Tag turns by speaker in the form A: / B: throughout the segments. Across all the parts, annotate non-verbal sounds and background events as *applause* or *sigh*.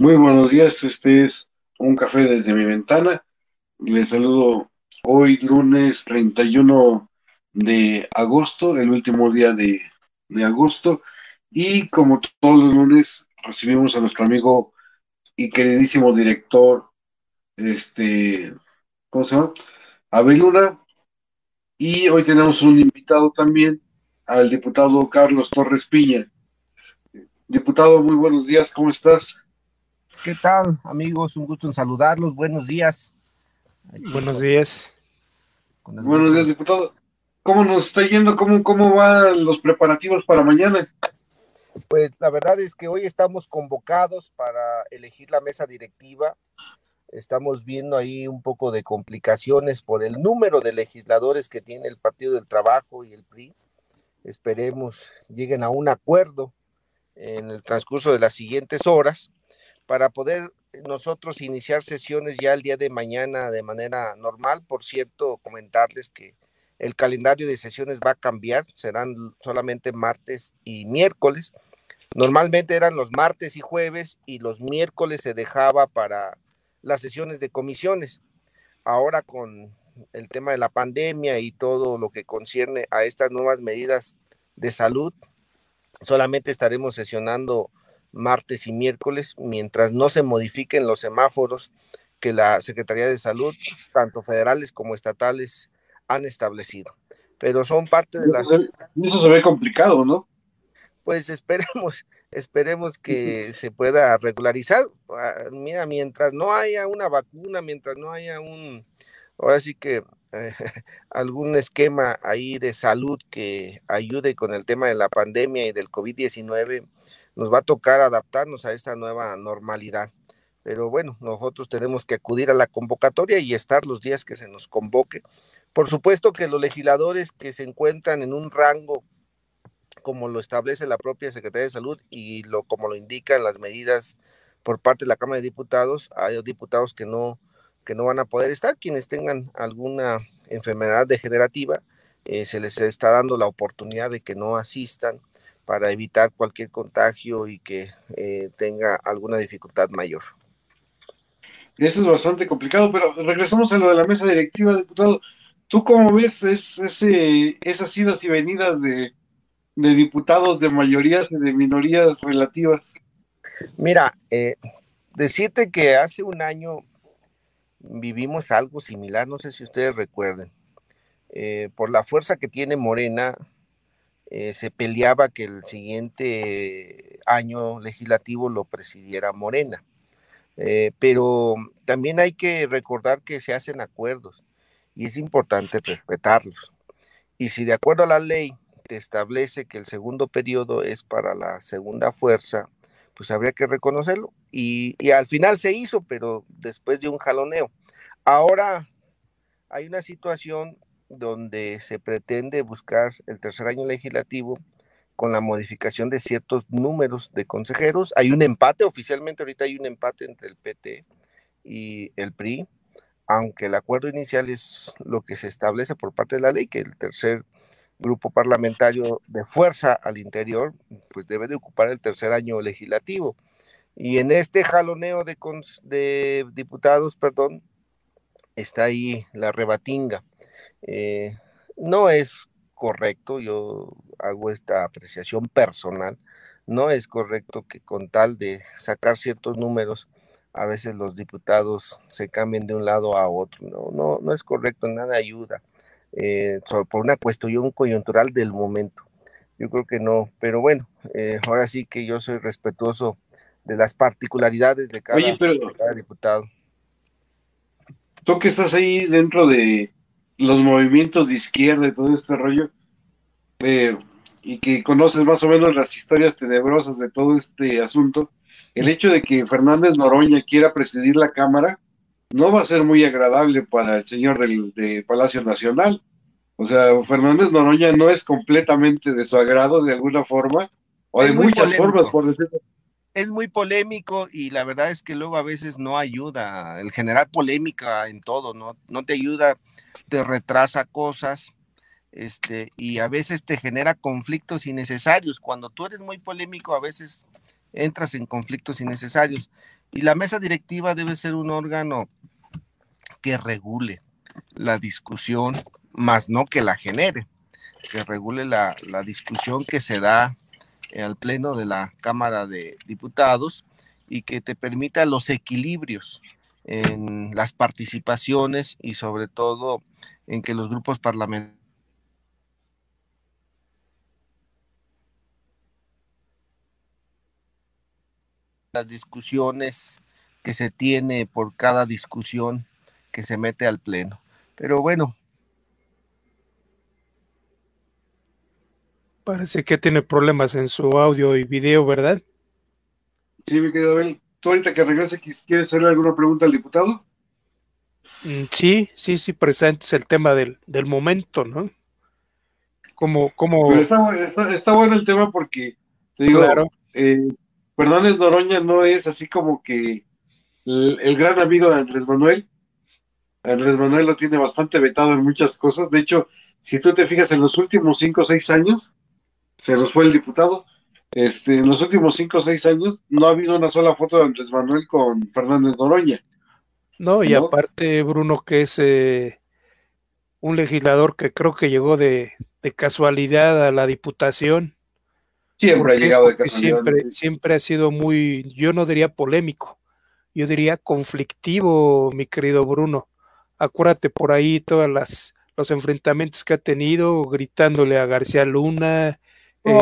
A: Muy buenos días, este es un café desde mi ventana. Les saludo hoy lunes 31 de agosto, el último día de, agosto. Y como todos los lunes, recibimos a nuestro amigo y queridísimo director, este, ¿cómo se llama? Abel Luna. Y hoy tenemos un invitado también, al diputado Carlos Torres Piña. Diputado, muy buenos días, ¿cómo estás?
B: ¿Qué tal, amigos? Un gusto en saludarlos. Buenos días.
C: Buenos días.
A: Buenos días, diputado. ¿Cómo nos está yendo? ¿Cómo, ¿Cómo van los preparativos para mañana?
B: Pues la verdad es que hoy estamos convocados para elegir la mesa directiva. Estamos viendo ahí un poco de complicaciones por el número de legisladores que tiene el Partido del Trabajo y el PRI. Esperemos lleguen a un acuerdo en el transcurso de las siguientes horas para poder nosotros iniciar sesiones ya el día de mañana de manera normal. Por cierto, comentarles que el calendario de sesiones va a cambiar, serán solamente martes y miércoles. Normalmente eran los martes y jueves y los miércoles se dejaba para las sesiones de comisiones. Ahora con el tema de la pandemia y todo lo que concierne a estas nuevas medidas de salud, solamente estaremos sesionando martes y miércoles, mientras no se modifiquen los semáforos que la Secretaría de Salud, tanto federales como estatales, han establecido. Pero son parte de las...
A: Eso se ve complicado, ¿no?
B: Pues esperemos, esperemos que se pueda regularizar. Ah, mira, mientras no haya una vacuna, mientras no haya un, ahora sí que eh, *laughs* algún esquema ahí de salud que ayude con el tema de la pandemia y del COVID-19, nos va a tocar adaptarnos a esta nueva normalidad. Pero bueno, nosotros tenemos que acudir a la convocatoria y estar los días que se nos convoque. Por supuesto que los legisladores que se encuentran en un rango como lo establece la propia Secretaría de Salud y lo como lo indican las medidas por parte de la Cámara de Diputados, hay diputados que no que no van a poder estar, quienes tengan alguna enfermedad degenerativa, eh, se les está dando la oportunidad de que no asistan para evitar cualquier contagio y que eh, tenga alguna dificultad mayor.
A: Eso es bastante complicado, pero regresamos a lo de la mesa directiva, diputado. ¿Tú cómo ves ese, esas idas y venidas de, diputados de mayorías y de minorías relativas?
B: Mira, eh, decirte que hace un año vivimos algo similar, no sé si ustedes recuerden. Eh, por la fuerza que tiene Morena, eh, se peleaba que el siguiente año legislativo lo presidiera Morena. Eh, pero también hay que recordar que se hacen acuerdos y es importante respetarlos. Y si de acuerdo a la ley te establece que el segundo periodo es para la segunda fuerza, pues habría que reconocerlo. Y, al final se hizo, pero después de un jaloneo. Ahora hay una situación donde se pretende buscar el tercer año legislativo con la modificación de ciertos números de consejeros. Hay un empate, oficialmente ahorita hay un empate entre el PT y el PRI, aunque el acuerdo inicial es lo que se establece por parte de la ley, que el tercer grupo parlamentario de fuerza al interior, pues debe de ocupar el tercer año legislativo. Y en este jaloneo de, de diputados, perdón, está ahí la rebatinga. Eh, no es correcto, yo hago esta apreciación personal, no es correcto que con tal de sacar ciertos números, a veces los diputados se cambien de un lado a otro, no, no, no es correcto, nada ayuda, eh, por una cuestión coyuntural del momento. Yo creo que no, pero bueno, eh, ahora sí que yo soy respetuoso de las particularidades de cada, de cada diputado.
A: Tú que estás ahí dentro de los movimientos de izquierda y todo este rollo, eh, y que conoces más o menos las historias tenebrosas de todo este asunto, el hecho de que Fernández Noroña quiera presidir la Cámara no va a ser muy agradable para el señor del de Palacio Nacional. O sea, Fernández Noroña no es completamente de su agrado de alguna forma, o de muchas formas, por decirlo
B: es muy polémico y la verdad es que luego a veces no ayuda. El generar polémica en todo, ¿no? No te ayuda, te retrasa cosas, este, y a veces te genera conflictos innecesarios. Cuando tú eres muy polémico, a veces entras en conflictos innecesarios. Y la mesa directiva debe ser un órgano que regule la discusión, más no que la genere, que regule la, la discusión que se da al pleno de la Cámara de Diputados y que te permita los equilibrios en las participaciones y sobre todo en que los grupos parlamentarios las discusiones que se tiene por cada discusión que se mete al pleno. Pero bueno.
C: Parece que tiene problemas en su audio y video, ¿verdad?
A: Sí, mi querido Abel. ¿Tú ahorita que regrese quieres hacerle alguna pregunta al diputado?
C: Mm, sí, sí, sí, presente es el tema del, del momento, ¿no? Como, como...
A: Pero está, está, bueno el tema porque, te digo, claro. eh, Fernández Noroña no es así como que el, gran amigo de Andrés Manuel. Andrés Manuel lo tiene bastante vetado en muchas cosas. De hecho, si tú te fijas en los últimos cinco o seis años, se nos fue el diputado, este, en los últimos cinco o seis años no ha habido una sola foto de Andrés Manuel con Fernández Noroña.
C: No, y aparte, Bruno, que es eh, un legislador que creo que llegó de, de casualidad a la diputación
A: Siempre ha llegado de casualidad.
C: Siempre, siempre ha sido muy, yo no diría polémico, yo diría conflictivo, mi querido Bruno. Acuérdate por ahí todas las los enfrentamientos que ha tenido, gritándole a García Luna, eh,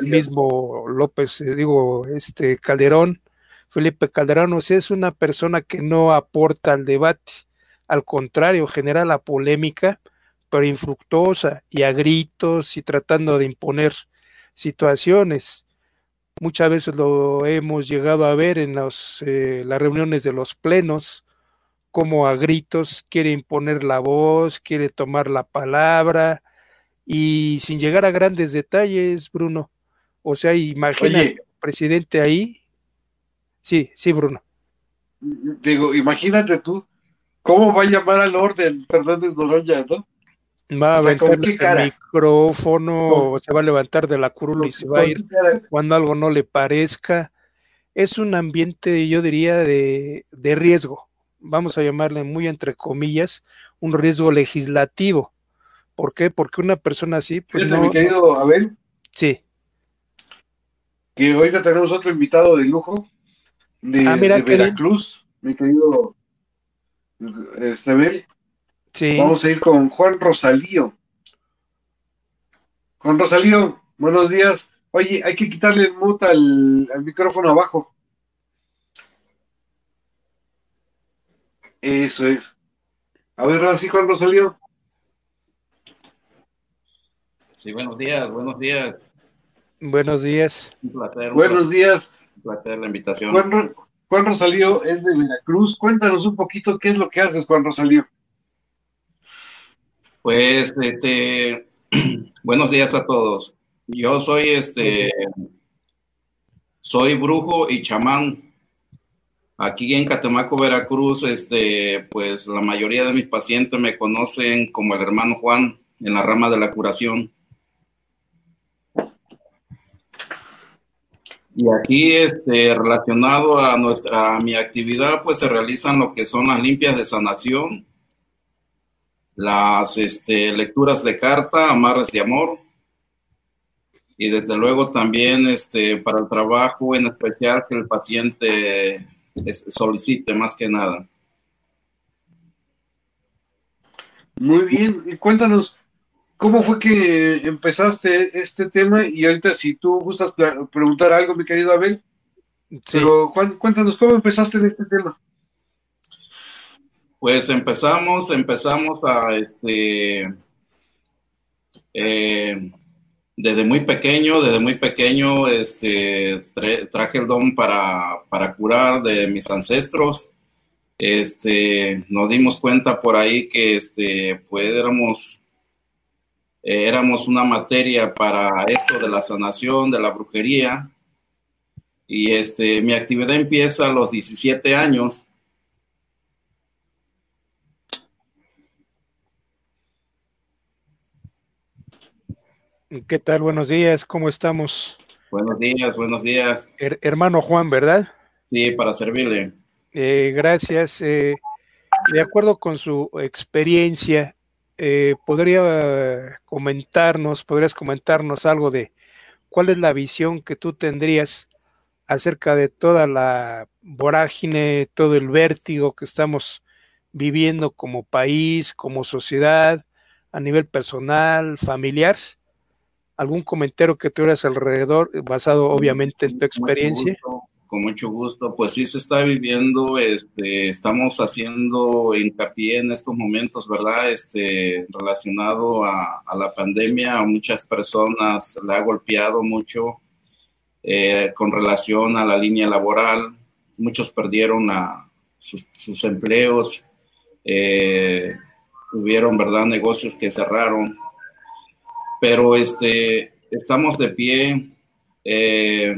C: el mismo López, eh, digo, este Calderón, Felipe Calderón, o sea, es una persona que no aporta al debate, al contrario, genera la polémica, pero infructuosa y a gritos y tratando de imponer situaciones. Muchas veces lo hemos llegado a ver en los, eh, las reuniones de los plenos, como a gritos quiere imponer la voz, quiere tomar la palabra y sin llegar a grandes detalles, Bruno. O sea, imagina presidente ahí. Sí, sí, Bruno.
A: Digo, imagínate tú, ¿cómo va a llamar al orden Fernández Noroña, no?
C: Va a aventar el micrófono, se va a levantar de la curula y se va a ir cuando algo no le parezca. Es un ambiente, yo diría, de, de riesgo. Vamos a llamarle muy entre comillas, un riesgo legislativo. ¿Por qué? Porque una persona así.
A: Pues mi querido Abel.
C: Sí.
A: Que ahorita tenemos otro invitado de lujo de,
C: ah,
A: Veracruz, mi querido este, Abel. Vamos a ir con Juan Rosalío. Juan Rosalío, buenos días. Oye, hay que quitarle el mute al, micrófono abajo. Eso es. A ver, ahora sí, Juan Rosalío.
D: Sí, buenos días, buenos días.
C: Buenos días.
D: Un placer.
A: buenos días.
D: Un placer la invitación.
A: Juan, Juan Rosalío es de Veracruz. Cuéntanos un poquito qué es lo que haces, Juan Rosalío.
D: Pues, este, *clears throat* buenos días a todos. Yo soy, este, soy brujo y chamán. Aquí en Catemaco, Veracruz, este, pues la mayoría de mis pacientes me conocen como el hermano Juan en la rama de la curación. Y aquí, este, relacionado a nuestra, a mi actividad, pues se realizan lo que son las limpias de sanación, las este, lecturas de carta, amarres de amor, y desde luego también este, para el trabajo en especial que el paciente solicite más que nada.
A: Muy bien, y cuéntanos, ¿cómo fue que empezaste este tema? Y ahorita si tú gustas preguntar algo, mi querido Abel, pero Juan, cuéntanos, ¿cómo empezaste en este tema?
D: Pues empezamos, empezamos a este eh, desde muy pequeño, desde muy pequeño, este traje el don para, curar de mis ancestros. Este, nos dimos cuenta por ahí que este, pues éramos, éramos una materia para esto de la sanación, de la brujería. Y mi actividad empieza a los 17 años
C: ¿Qué tal? Buenos días, ¿cómo estamos?
D: Buenos días, buenos días.
C: hermano Juan, ¿verdad?
D: Sí, para servirle.
C: Eh, gracias. Eh, de acuerdo con su experiencia, eh, ¿podría comentarnos, podrías comentarnos algo de cuál es la visión que tú tendrías acerca de toda la vorágine, todo el vértigo que estamos viviendo como país, como sociedad, a nivel personal, familiar? ¿Algún comentario que tuvieras alrededor, basado obviamente en tu experiencia?
D: con mucho gusto. Pues sí se está viviendo, este, estamos haciendo hincapié en estos momentos, ¿verdad? Este, relacionado a, la pandemia, a muchas personas le ha golpeado mucho eh, con relación a la línea laboral. Muchos perdieron a sus, empleos, eh, tuvieron, ¿verdad? Negocios que cerraron. Pero este, estamos de pie. Eh,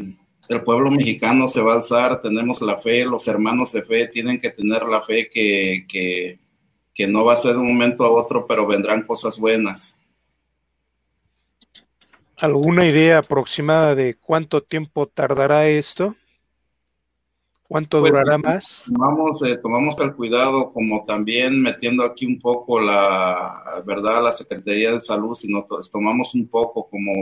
D: el pueblo mexicano se va a alzar, tenemos la fe, los hermanos de fe tienen que tener la fe que, que, no va a ser de un momento a otro, pero vendrán cosas buenas.
C: ¿Alguna idea aproximada de cuánto tiempo tardará esto? ¿Cuánto pues, durará más?
D: Tomamos, eh, tomamos el cuidado, como también metiendo aquí un poco la verdad, la Secretaría de Salud, sino tomamos un poco como,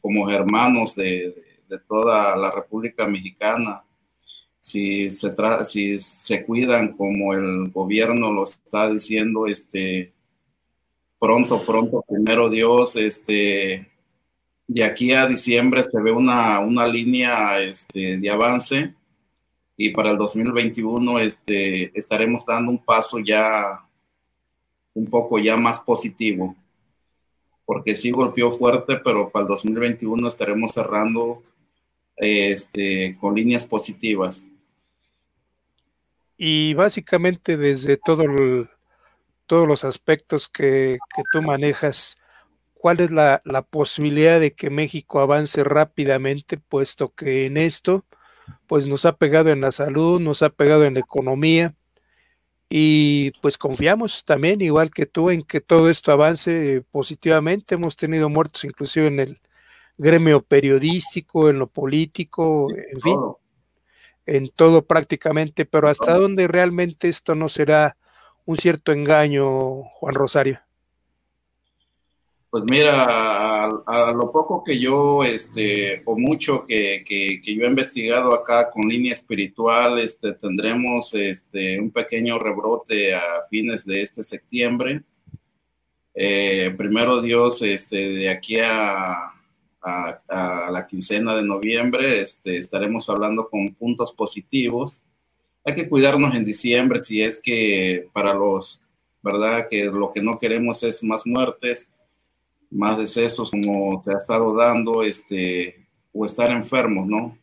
D: como hermanos de de toda la República Mexicana, si se, si se cuidan como el gobierno lo está diciendo, este, pronto, pronto, primero Dios, este, de aquí a diciembre se ve una, una línea este, de avance y para el 2021 este, estaremos dando un paso ya un poco ya más positivo, porque sí golpeó fuerte, pero para el 2021 estaremos cerrando este, con líneas positivas.
C: Y básicamente desde todo todos los aspectos que, tú manejas, ¿cuál es la, la, posibilidad de que México avance rápidamente, puesto que en esto, pues nos ha pegado en la salud, nos ha pegado en la economía, y pues confiamos también, igual que tú, en que todo esto avance positivamente. Hemos tenido muertos inclusive en el, gremio periodístico, en lo político, en fin, en todo prácticamente, pero hasta dónde realmente esto no será un cierto engaño, Juan Rosario.
D: Pues mira, a, lo poco que yo, este, o mucho que, que, yo he investigado acá con línea espiritual, este, tendremos este, un pequeño rebrote a fines de este septiembre. Eh, primero Dios, este, de aquí a, a, la quincena de noviembre, este, estaremos hablando con puntos positivos. Hay que cuidarnos en diciembre si es que para los, ¿verdad? Que lo que no queremos es más muertes, más decesos como se ha estado dando, este, o estar enfermos, ¿no?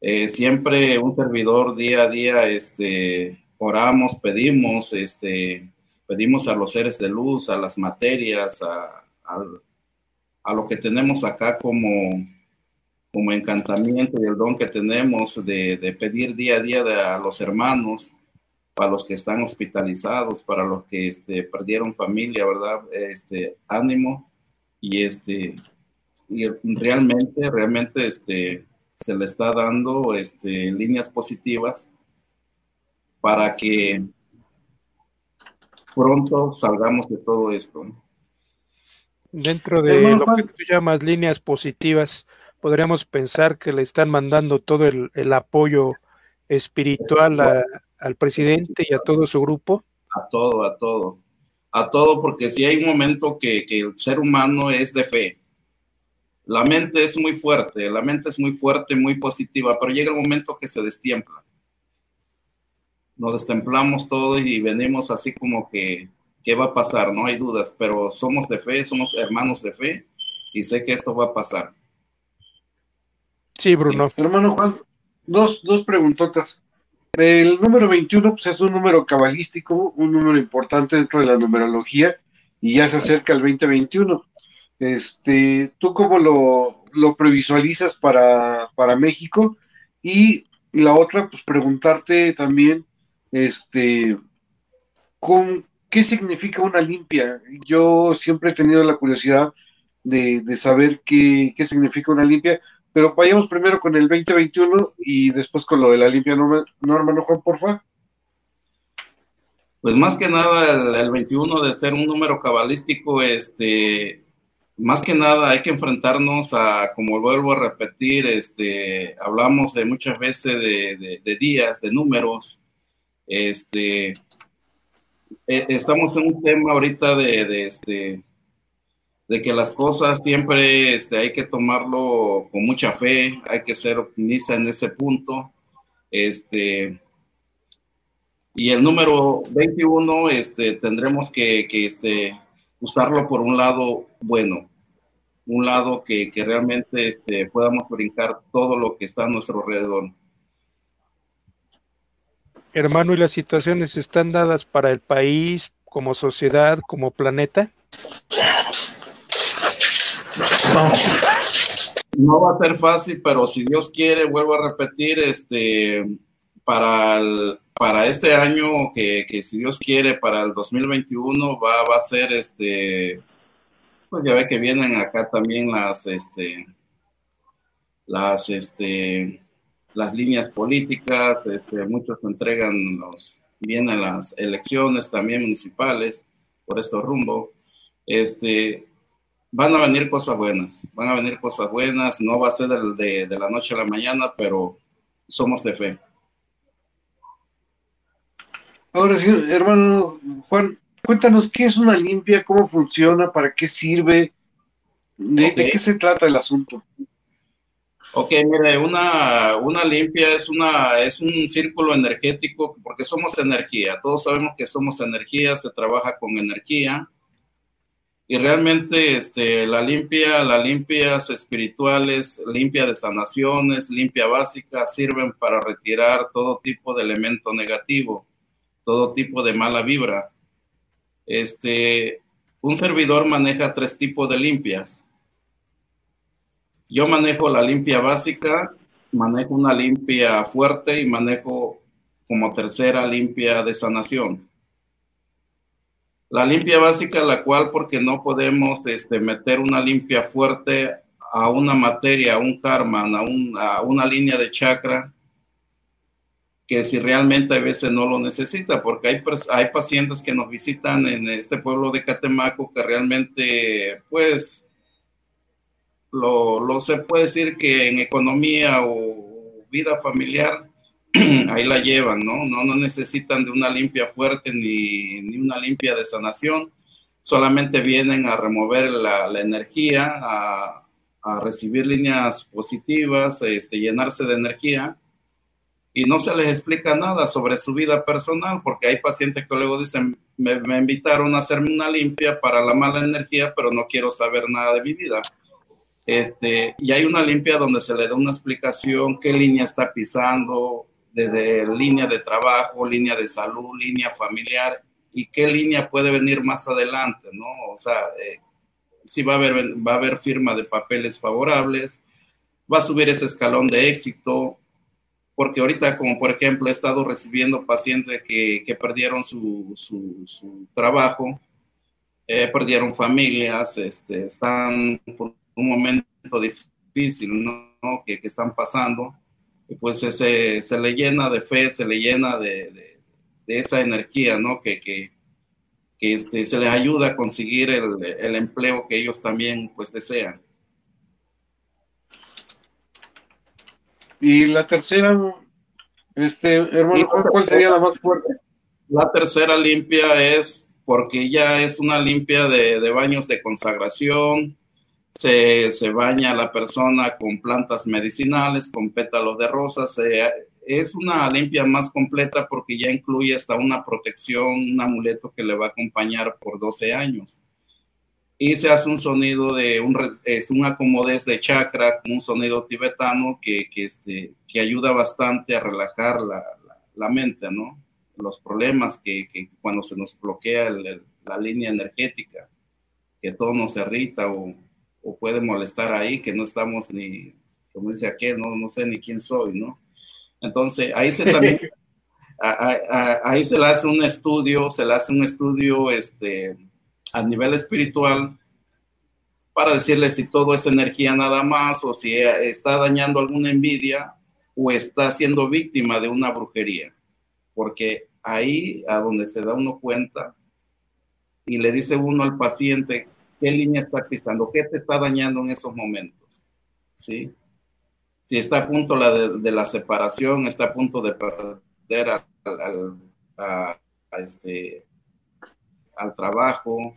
D: Eh, siempre un servidor día a día, este, oramos, pedimos, este, pedimos a los seres de luz, a las materias, a, a lo que tenemos acá como, como encantamiento y el don que tenemos de, pedir día a día a los hermanos, para los que están hospitalizados, para los que este, perdieron familia, ¿verdad? Este, ánimo y este, y realmente, realmente este, se le está dando este, líneas positivas para que pronto salgamos de todo esto.
C: Dentro de lo que tú llamas líneas positivas, podríamos pensar que le están mandando todo el, apoyo espiritual al presidente y a todo su grupo.
D: A todo, a todo. A todo, porque si hay un momento que, que el ser humano es de fe. La mente es muy fuerte, la mente es muy fuerte, muy positiva, pero llega el momento que se destiempla. Nos destemplamos todo y venimos así como que qué va a pasar, no hay dudas, pero somos de fe, somos hermanos de fe y sé que esto va a pasar.
C: Sí, Bruno.
A: Hermano Juan, dos, dos preguntotas. El número 21 pues, es un número cabalístico, un número importante dentro de la numerología y ya se acerca el 2021. Este, ¿Tú cómo lo, lo previsualizas para, para México? Y la otra, pues preguntarte también, este, ¿con, ¿qué significa una limpia? Yo siempre he tenido la curiosidad de, saber qué, significa una limpia, pero vayamos primero con el 2021 y después con lo de la limpia norma, ¿no, Juan, porfa?
D: Pues más que nada el, 21 de ser un número cabalístico, este, más que nada hay que enfrentarnos a, como vuelvo a repetir, este, hablamos de muchas veces de, días, de números, este, e, estamos en un tema ahorita de, de, este, de que las cosas siempre este, hay que tomarlo con mucha fe, hay que ser optimista en ese punto, este, y el número 21 este, tendremos que, que este, usarlo por un lado bueno, un lado que, que realmente este, podamos brincar todo lo que está a nuestro alrededor.
C: Hermano, ¿y las situaciones están dadas para el país, como sociedad, como planeta?
D: No va a ser fácil, pero si Dios quiere, vuelvo a repetir, este, para para este año, que, si Dios quiere, para el 2021 va, va a ser este, pues ya ve que vienen acá también las, este, las, este, las líneas políticas, este, muchos entregan los, vienen las elecciones también municipales por este rumbo, este, van a venir cosas buenas, van a venir cosas buenas, no va a ser de, de la noche a la mañana, pero somos de fe.
A: Ahora sí, hermano Juan, cuéntanos qué es una limpia, cómo funciona, para qué sirve, de, qué se trata el asunto.
D: Ok, mire, una, una limpia es, una, es un círculo energético porque somos energía. Todos sabemos que somos energía, se trabaja con energía. Y realmente este, la limpia, las limpias espirituales, limpia de sanaciones, limpia básica, sirven para retirar todo tipo de elemento negativo todo tipo de mala vibra. Este, un servidor maneja tres tipos de limpias. Yo manejo la limpia básica, manejo una limpia fuerte y manejo como tercera limpia de sanación. La limpia básica, la cual porque no podemos este, meter una limpia fuerte a una materia, a un karma, a, una línea de chakra, que si realmente a veces no lo necesita, porque hay, hay pacientes que nos visitan en este pueblo de Catemaco que realmente, pues, lo, lo se puede decir que en economía o vida familiar, *clears throat* ahí la llevan, ¿no? ¿no? No necesitan de una limpia fuerte ni, ni una limpia de sanación, solamente vienen a remover la, la energía, a, a, recibir líneas positivas, este, llenarse de energía y no se les explica nada sobre su vida personal, porque hay pacientes que luego dicen, me, invitaron a hacerme una limpia para la mala energía, pero no quiero saber nada de mi vida. Este, y hay una limpia donde se le da una explicación, qué línea está pisando, desde línea de trabajo, línea de salud, línea familiar, y qué línea puede venir más adelante, ¿no? O sea, eh, si va a haber, va a haber firma de papeles favorables, va a subir ese escalón de éxito, porque ahorita, como por ejemplo, he estado recibiendo pacientes que, que perdieron su, su, trabajo, eh, perdieron familias, este, están por un momento difícil, ¿no? Que, que están pasando, y pues se, se, le llena de fe, se le llena de, de, esa energía, ¿no? Que, que, que, este, se les ayuda a conseguir el, el empleo que ellos también pues desean.
A: Y la tercera, este, hermano, ¿cuál sería la más fuerte?
D: La tercera limpia es porque ya es una limpia de, baños de consagración, se, se, baña la persona con plantas medicinales, con pétalos de rosas, es una limpia más completa porque ya incluye hasta una protección, un amuleto que le va a acompañar por 12 años y se hace un sonido de un, es un acomodez de chakra, un sonido tibetano que, que, este, que ayuda bastante a relajar la, la, mente, ¿no? Los problemas que, que cuando se nos bloquea la línea energética, que todo nos irrita o, o, puede molestar ahí, que no estamos ni, como dice aquel, no, no sé ni quién soy, ¿no? Entonces, ahí se también, *laughs* ahí se le hace un estudio, se le hace un estudio, este, a nivel espiritual para decirle si todo es energía nada más o si está dañando alguna envidia o está siendo víctima de una brujería. Porque ahí a donde se da uno cuenta y le dice uno al paciente qué línea está pisando, qué te está dañando en esos momentos. ¿Sí? Si está a punto la de, la separación, está a punto de perder al, este, al trabajo,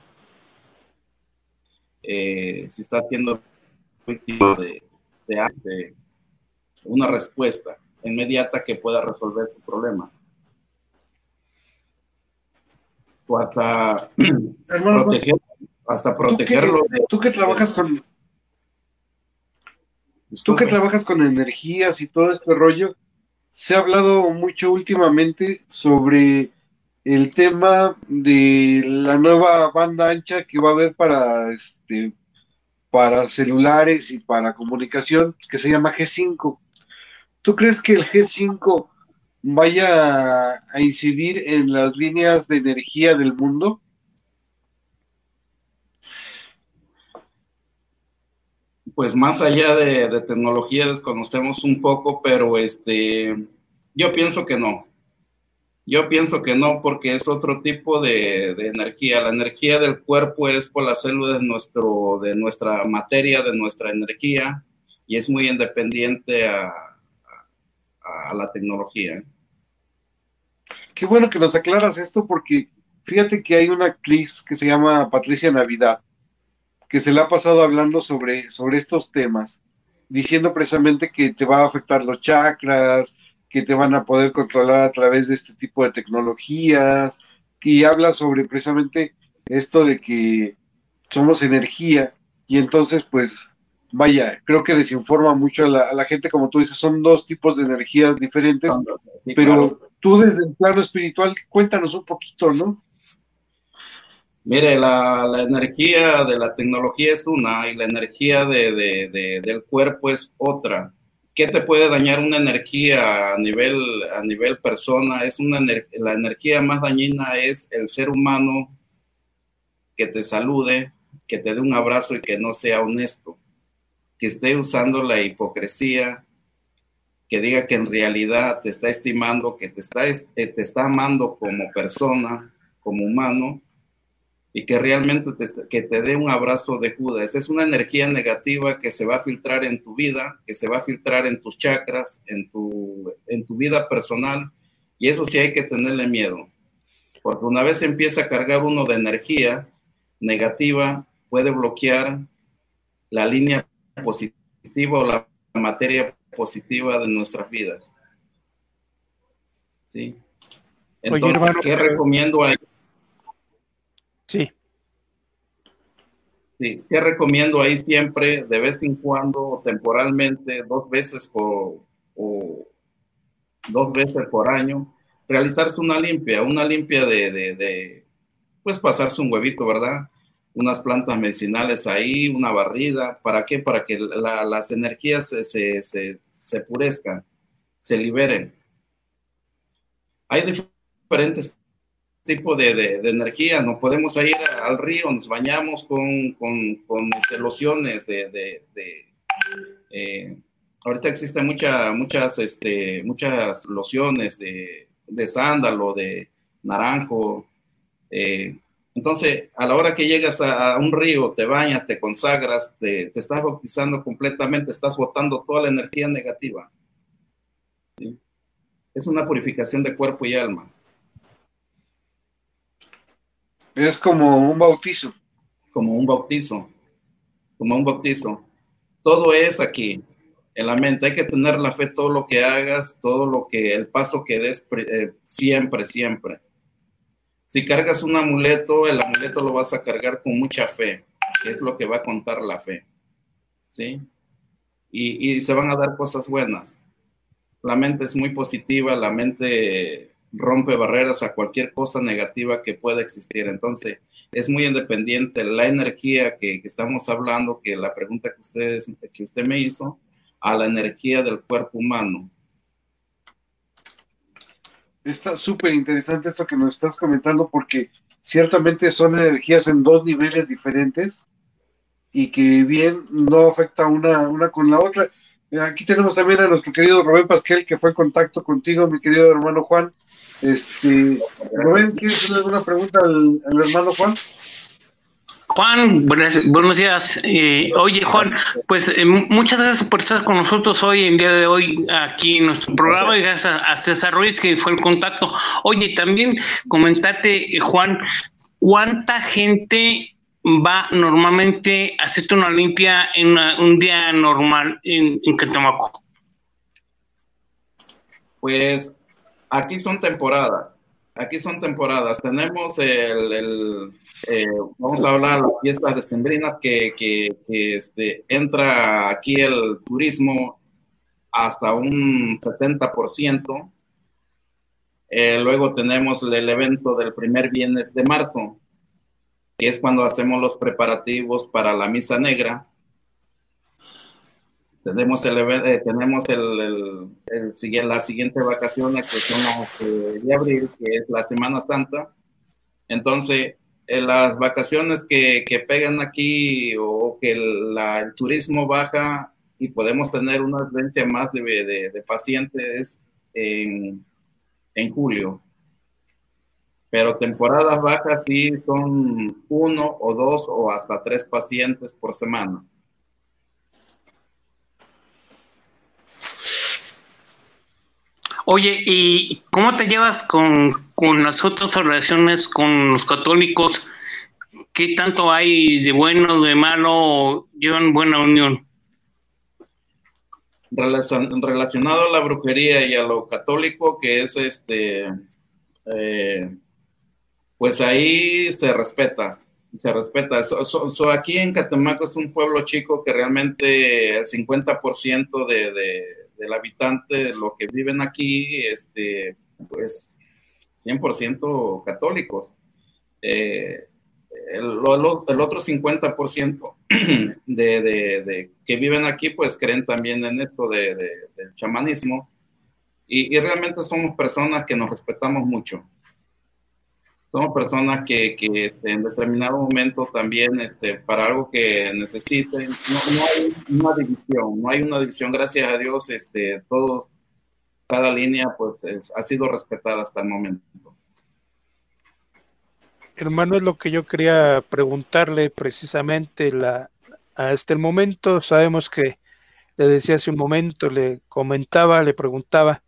D: eh, si está haciendo víctima de, de, una respuesta inmediata que pueda resolver su problema. O hasta *clears throat* proteger, hasta protegerlo.
A: Tú que, trabajas con tú que trabajas con energías y todo este rollo, se ha hablado mucho últimamente sobre el tema de la nueva banda ancha que va a haber para este para celulares y para comunicación que se llama G5. ¿Tú crees que el G5 vaya a incidir en las líneas de energía del mundo?
D: Pues más allá de, tecnología desconocemos un poco, pero este, yo pienso que no. Yo pienso que no, porque es otro tipo de, energía. La energía del cuerpo es por las células de, nuestro, de nuestra materia, de nuestra energía, y es muy independiente a, la tecnología.
A: Qué bueno que nos aclaras esto, porque fíjate que hay una actriz que se llama Patricia Navidad, que se le ha pasado hablando sobre, sobre estos temas, diciendo precisamente que te va a afectar los chakras, que te van a poder controlar a través de este tipo de tecnologías, y habla sobre precisamente esto de que somos energía y entonces pues vaya, creo que desinforma mucho a la, gente, como tú dices, son dos tipos de energías diferentes, pero tú desde el plano espiritual, cuéntanos un poquito, ¿no?
D: Mire, la, energía de la tecnología es una y la energía del cuerpo es otra. ¿Qué te puede dañar una energía a nivel, a nivel persona? Es una la energía más dañina es el ser humano que te salude, que te dé un abrazo y que no sea honesto, que esté usando la hipocresía, que diga que en realidad te está estimando, que te está, te está amando como persona, como humano, y que realmente te, que te dé un abrazo de Judas. Es una energía negativa que se va a filtrar en tu vida, que se va a filtrar en tus chakras, en tu, en tu vida personal, y eso sí hay que tenerle miedo, porque una vez empieza a cargar uno de energía negativa, puede bloquear la línea positiva o la materia positiva de nuestras vidas. ¿Sí? Entonces, ¿qué recomiendo ahí?
C: Sí.
D: Sí, ¿qué recomiendo ahí siempre, de vez en cuando, temporalmente, dos veces por, o dos veces por año, realizarse una limpia, una limpia de, de, pues pasarse un huevito, ¿verdad? Unas plantas medicinales ahí, una barrida, ¿para qué? Para que las energías se, se, se, se purezcan, se liberen. Hay diferentes tipo de, de, energía. No podemos ir al río, nos bañamos con, con, con este, lociones de... de eh, ahorita existen mucha, muchas, este, muchas lociones de, sándalo, de naranjo. Eh, entonces, a la hora que llegas a, un río, te bañas, te consagras, te, te, estás bautizando completamente, estás botando toda la energía negativa. Es una purificación de cuerpo y alma.
A: Es como un bautizo.
D: Como un bautizo. Como un bautizo. Todo es aquí, en la mente. Hay que tener la fe, todo lo que hagas, todo lo que, el paso que des, eh, siempre, siempre. Si cargas un amuleto, el amuleto lo vas a cargar con mucha fe, que es lo que va a contar la fe. ¿Sí? Y, y se van a dar cosas buenas. La mente es muy positiva, la mente rompe barreras a cualquier cosa negativa que pueda existir. Entonces, es muy independiente la energía que, estamos hablando, que la pregunta que, ustedes, que usted me hizo, a la energía del cuerpo humano.
A: Está súper interesante esto que nos estás comentando porque ciertamente son energías en dos niveles diferentes y que bien no afecta una, una con la otra. Aquí tenemos también a nuestro querido Rubén Pasquel, que fue en contacto contigo, mi querido hermano Juan. Este, Rubén, ¿quieres hacerle alguna pregunta al, hermano Juan?
E: Juan, buenos, días. Eh, oye, Juan, pues eh, muchas gracias por estar con nosotros hoy, en día de hoy, aquí en nuestro programa, y gracias a, César Ruiz, que fue el contacto. Oye, también comentate, Juan, ¿cuánta gente va normalmente a hacerte una limpia en un día normal en, en Catamaco?
D: Pues aquí son temporadas. Aquí son temporadas. Tenemos el, eh, vamos a hablar de las fiestas decembrinas que, que, este, entra aquí el turismo hasta un 70%. Eh, luego tenemos el evento del primer viernes de marzo, que es cuando hacemos los preparativos para la misa negra. Tenemos el eh, tenemos el, las siguientes vacaciones que son las de abril, que es la Semana Santa. Entonces, en las vacaciones que, que pegan aquí o que el, turismo baja y podemos tener una afluencia más de, de, de pacientes en, en julio pero temporadas bajas sí son uno o dos o hasta tres pacientes por semana.
E: Oye, ¿y cómo te llevas con, las otras relaciones con los católicos? ¿Qué tanto hay de bueno, de malo? ¿Llevan buena unión?
D: relacionado a la brujería y a lo católico, que es este, eh, pues ahí se respeta, se respeta. So, aquí en Catemaco es un pueblo chico que realmente el 50% de, de, del habitante, lo que viven aquí, este, pues 100% católicos. Eh, el, el, otro 50% *clears throat* de, de, que viven aquí, pues creen también en esto de, del chamanismo. Y realmente somos personas que nos respetamos mucho somos personas que, este, en determinado momento también este, para algo que necesiten, no, hay una división, no hay una división, gracias a Dios, este, todo, cada línea pues ha sido respetada hasta el momento.
C: Hermano, es lo que yo quería preguntarle precisamente la, hasta el momento, sabemos que le decía hace un momento, le comentaba, le preguntaba,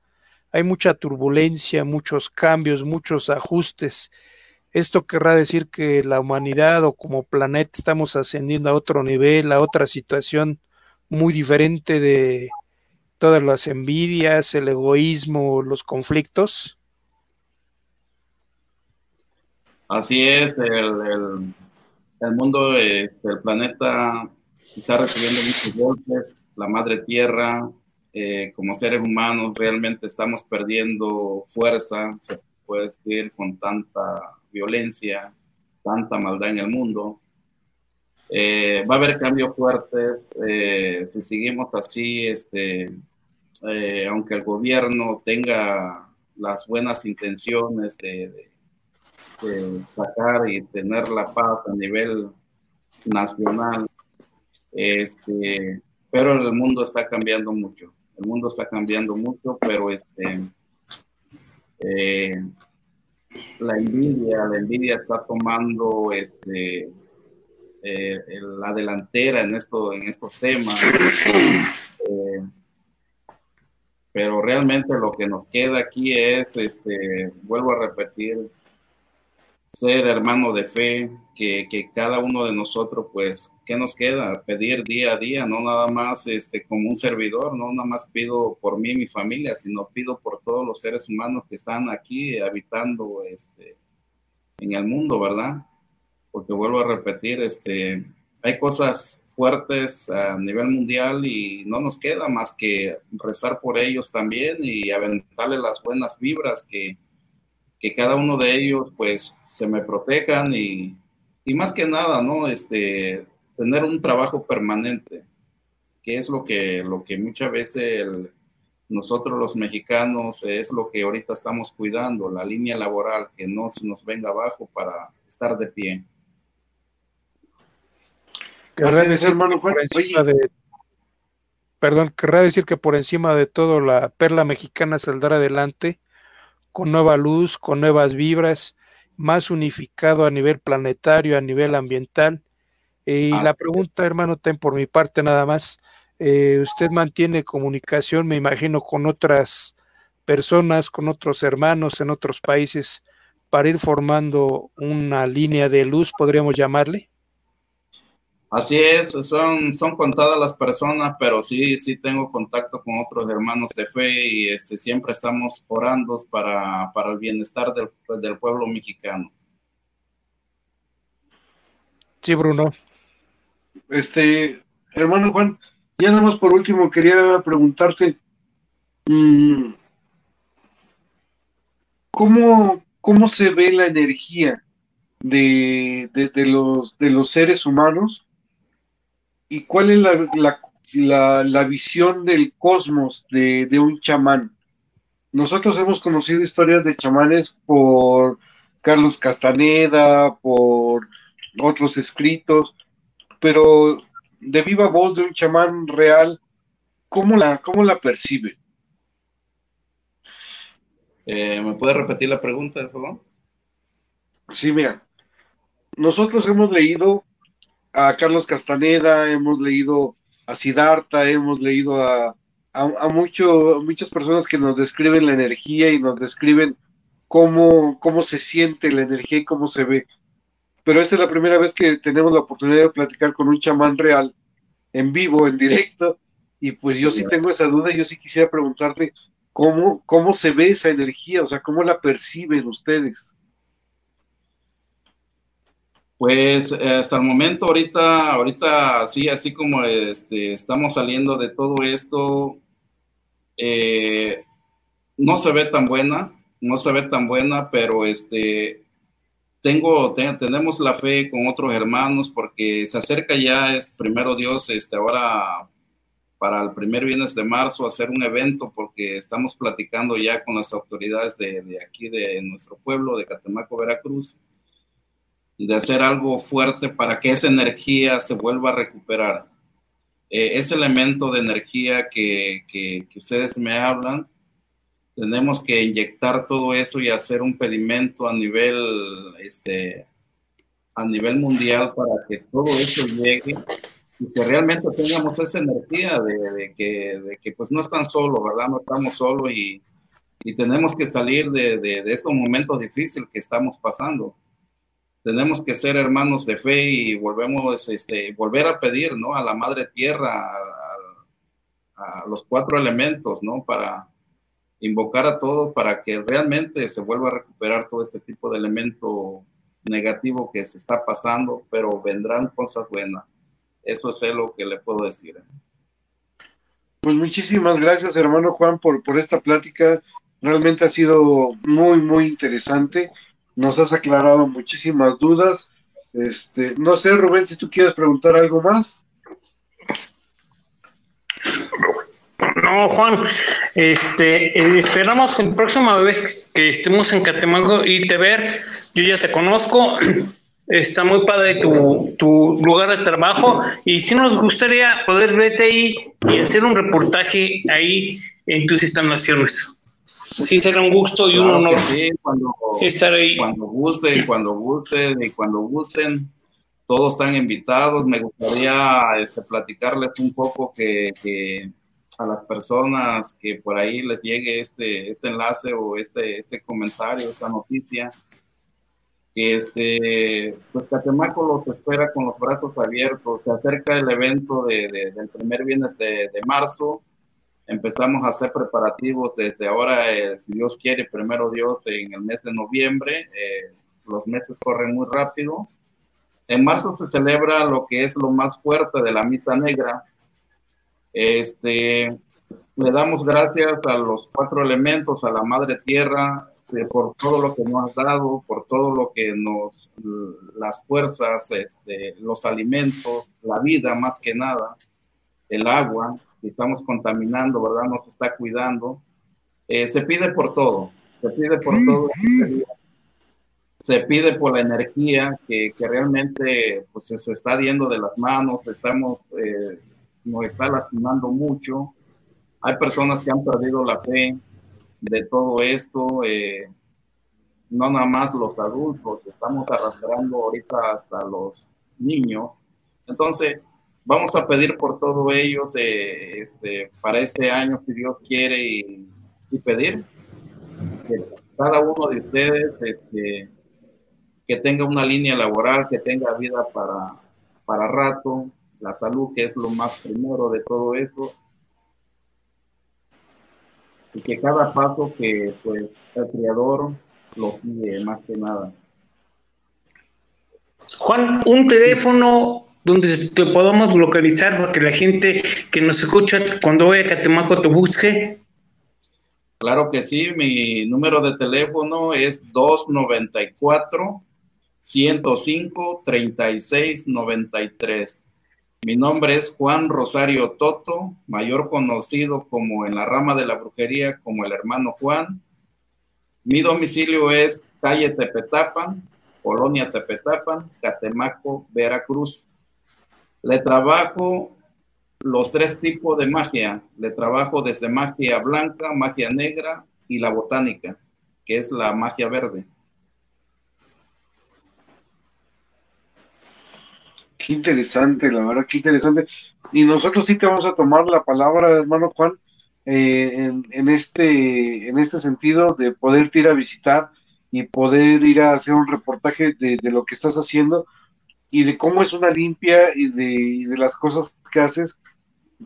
C: hay mucha turbulencia, muchos cambios, muchos ajustes esto querrá decir que la humanidad o como planeta estamos ascendiendo a otro nivel, a otra situación muy diferente de todas las envidias, el egoísmo, los conflictos.
D: Así es, el, el, mundo, este, el planeta está recibiendo muchos golpes, la madre tierra, eh, como seres humanos realmente estamos perdiendo fuerza, puede decir, con tanta violencia, tanta maldad en el mundo. Eh, va a haber cambios fuertes eh, si seguimos así, este, eh, aunque el gobierno tenga las buenas intenciones de, sacar y tener la paz a nivel nacional, este, pero el mundo está cambiando mucho. El mundo está cambiando mucho, pero este, la envidia, la envidia está tomando este eh, la delantera en esto, en estos temas. Eh, pero realmente lo que nos queda aquí es, este, vuelvo a repetir, ser hermano de fe, que, que, cada uno de nosotros, pues, ¿qué nos queda? Pedir día a día, no nada más este, como un servidor, no nada más pido por mí y mi familia, sino pido por todos los seres humanos que están aquí habitando este, en el mundo, ¿verdad? Porque vuelvo a repetir, este, hay cosas fuertes a nivel mundial y no nos queda más que rezar por ellos también y aventarle las buenas vibras que que cada uno de ellos pues se me protejan y, y más que nada, ¿no? Este, tener un trabajo permanente, que es lo que, lo que muchas veces nosotros los mexicanos es lo que ahorita estamos cuidando, la línea laboral, que no se nos venga abajo para estar de pie.
C: Querrá decir, hermano Juan, de, perdón, querrá decir que por encima de todo la perla mexicana saldrá adelante con nueva luz, con nuevas vibras, más unificado a nivel planetario, a nivel ambiental. y ah. la pregunta, hermano, ten por mi parte nada más. Eh, usted mantiene comunicación, me imagino, con otras personas, con otros hermanos en otros países para ir formando una línea de luz, podríamos llamarle.
D: Así es, son, son contadas las personas, pero sí, sí tengo contacto con otros hermanos de fe y este, siempre estamos orando para, para el bienestar del, del pueblo mexicano.
C: Sí, Bruno.
A: Este, hermano Juan, ya nada más por último quería preguntarte, mm, ¿cómo, ¿cómo se ve la energía de, los, de los seres humanos? ¿Y cuál es la, visión del cosmos de, de un chamán? Nosotros hemos conocido historias de chamanes por Carlos Castaneda, por otros escritos, pero de viva voz de un chamán real, ¿cómo la, cómo la percibe?
D: Eh, ¿Me puede repetir la pregunta, por favor?
A: Sí, mira, nosotros hemos leído a Carlos Castaneda, hemos leído a Siddhartha, hemos leído a, a, muchas personas que nos describen la energía y nos describen cómo, cómo se siente la energía y cómo se ve pero esta es la primera vez que tenemos la oportunidad de platicar con un chamán real, en vivo, en directo, y pues yo sí tengo esa duda, yo sí quisiera preguntarte cómo, cómo se ve esa energía, o sea, cómo la perciben ustedes.
D: Pues eh, hasta el momento, ahorita, ahorita sí, así como este, estamos saliendo de todo esto, eh, no se ve tan buena, no se ve tan buena, pero este, tengo, tenemos la fe con otros hermanos porque se acerca ya, es primero Dios, este, ahora para el primer viernes de marzo hacer un evento porque estamos platicando ya con las autoridades de, aquí de nuestro pueblo, de Catemaco, Veracruz, de hacer algo fuerte para que esa energía se vuelva a recuperar. Eh, ese elemento de energía que, que ustedes me hablan, tenemos que inyectar todo eso y hacer un pedimento a nivel, este, a nivel mundial para que todo eso llegue y que realmente tengamos esa energía de, que, de que, pues no están solos, ¿verdad? No estamos solos y, y tenemos que salir de, de, estos momentos difíciles que estamos pasando. Tenemos que ser hermanos de fe y volvemos, este, volver a pedir, ¿no? A la Madre Tierra, a, los cuatro elementos, ¿no? Para, invocar a todos para que realmente se vuelva a recuperar todo este tipo de elemento negativo que se está pasando, pero vendrán cosas buenas. Eso es lo que le puedo decir.
A: Pues muchísimas gracias, hermano Juan, por, por esta plática. Realmente ha sido muy, muy interesante. Nos has aclarado muchísimas dudas. Este, no sé, Rubén, si tú quieres preguntar algo más.
E: No, Juan, este, eh, esperamos la próxima vez que estemos en Catemaco y te ver. Yo ya te conozco, *clears throat* está muy padre tu, tu lugar de trabajo y sí nos gustaría poder verte ahí y hacer un reportaje ahí en tus instalaciones. Sí, será un gusto y un honor
D: cuando, estar ahí. Cuando gusten, cuando gusten y cuando gusten, todos están invitados. Me gustaría este, platicarles un poco que, que a las personas que por ahí les llegue este, este enlace o este, este comentario, esta noticia, que este, pues Catemaco los espera con los brazos abiertos, se acerca el evento de, del primer viernes de, marzo, empezamos a hacer preparativos desde ahora, eh, si Dios quiere, primero Dios, en el mes de noviembre, eh, los meses corren muy rápido. En marzo se celebra lo que es lo más fuerte de la misa negra, este, le damos gracias a los cuatro elementos, a la Madre Tierra, eh, por todo lo que nos has dado, por todo lo que nos, las fuerzas, este, los alimentos, la vida más que nada, el agua, estamos contaminando, ¿verdad? Nos está cuidando. Eh, se pide por todo, se pide por todo. se pide por la energía que, realmente pues, se está yendo de las manos, estamos, eh, nos está lastimando mucho. Hay personas que han perdido la fe de todo esto, eh, no nada más los adultos, estamos arrastrando ahorita hasta los niños. Entonces, vamos a pedir por todos ellos eh, este, para este año, si Dios quiere, y, pedir que cada uno de ustedes este, que tenga una línea laboral, que tenga vida para, para rato, la salud, que es lo más primero de todo eso, y que cada paso que pues el Creador lo pide más que nada.
E: Juan, un teléfono donde te podamos localizar para que la gente que nos escucha cuando vaya a Catemaco te busque.
D: Claro que sí, mi número de teléfono es 294 105 3693. Mi nombre es Juan Rosario Toto, mayor conocido como en la rama de la brujería como el hermano Juan. Mi domicilio es calle Tepetapan, Colonia Tepetapan, Catemaco, Veracruz. Le trabajo los tres tipos de magia. Le trabajo desde magia blanca, magia negra y la botánica, que es la magia verde.
A: Qué interesante, la verdad, qué interesante. Y nosotros sí te vamos a tomar la palabra, hermano Juan, eh, en, este, en este sentido de poder ir a visitar y poder ir a hacer un reportaje de, lo que estás haciendo y de cómo es una limpia y de, las cosas que haces,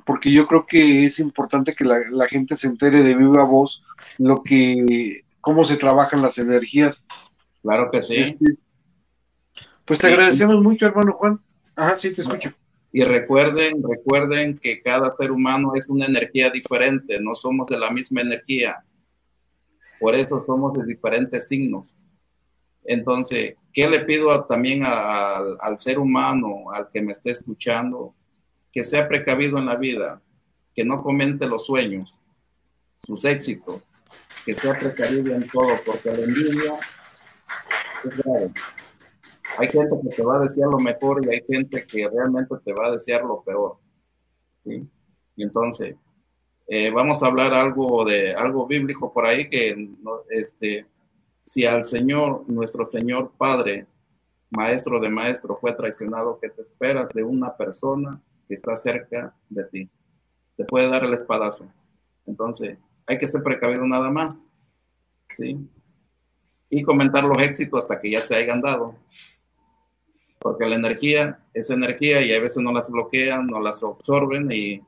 A: porque yo creo que es importante que la, gente se entere de viva voz lo que, cómo se trabajan las energías.
D: Claro que sí. Este,
A: pues te agradecemos mucho, hermano Juan. Ajá, sí, te escucho.
D: Y recuerden, recuerden que cada ser humano es una energía diferente, no somos de la misma energía. Por eso somos de diferentes signos. Entonces, ¿qué le pido también al ser humano, al que me esté escuchando? Que sea precavido en la vida, que no comente los sueños, sus éxitos, que sea precavido en todo, porque la envidia es grave. Hay gente que te va a desear lo mejor y hay gente que realmente te va a desear lo peor. ¿sí? Entonces, eh, vamos a hablar algo de algo bíblico por ahí que este, si al Señor, nuestro Señor Padre, Maestro de Maestro, fue traicionado, ¿qué te esperas de una persona que está cerca de ti? Te puede dar el espadazo. Entonces, hay que ser precavido nada más. ¿sí? Y comentar los éxitos hasta que ya se hayan dado porque la energía es energía y a veces no las bloquean, no las absorben y,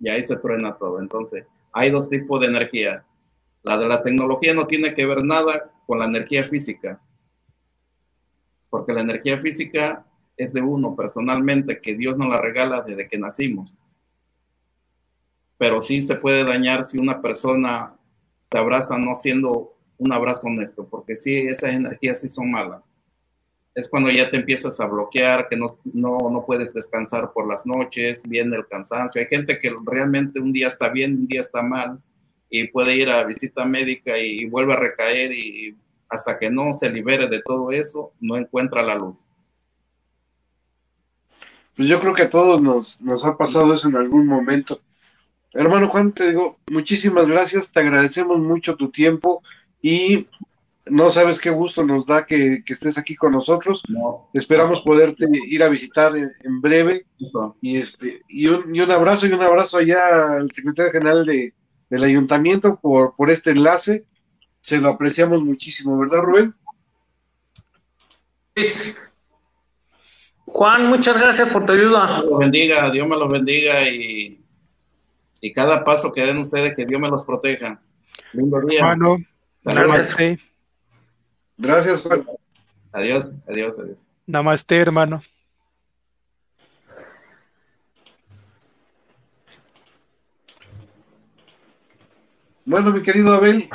D: y ahí se truena todo. Entonces, hay dos tipos de energía. La de la tecnología no tiene que ver nada con la energía física, porque la energía física es de uno personalmente, que Dios nos la regala desde que nacimos. Pero sí se puede dañar si una persona te abraza no siendo un abrazo honesto, porque sí, esas energías sí son malas es cuando ya te empiezas a bloquear, que no, no, puedes descansar por las noches, viene el cansancio. Hay gente que realmente un día está bien, un día está mal, y puede ir a visita médica y, vuelve a recaer y hasta que no se libere de todo eso, no encuentra la luz.
A: Pues yo creo que a todos nos, nos ha pasado eso en algún momento. Hermano Juan, te digo, muchísimas gracias, te agradecemos mucho tu tiempo y no sabes qué gusto nos da que, estés aquí con nosotros. Esperamos poderte ir a visitar en, breve. Y este y un, y un, abrazo y un abrazo allá al secretario general de, del ayuntamiento por, por este enlace. Se lo apreciamos muchísimo, ¿verdad, Rubén?
E: Juan, muchas gracias por tu ayuda.
D: Dios me los bendiga, Dios me los bendiga y, y cada paso que den ustedes, que Dios me los proteja. Lindo día.
C: gracias.
A: Gracias, Juan.
D: Adiós, adiós, adiós.
C: Namaste, hermano.
A: Bueno, mi querido Abel,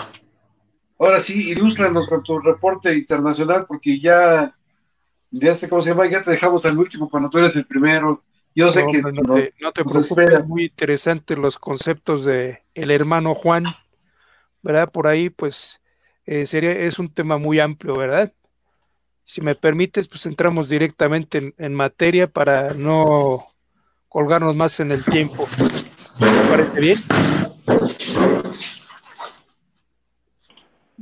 A: ahora sí, ilústranos con tu reporte internacional, porque ya, ya sé cómo se llama, ya te dejamos al último cuando tú eres el primero. Yo sé que
C: no, te, no te preocupes, muy interesantes los conceptos de el hermano Juan, ¿verdad? Por ahí, pues, eh, sería, es un tema muy amplio, ¿verdad? Si me permites, pues entramos directamente en, materia para no colgarnos más en el tiempo. ¿Me parece bien?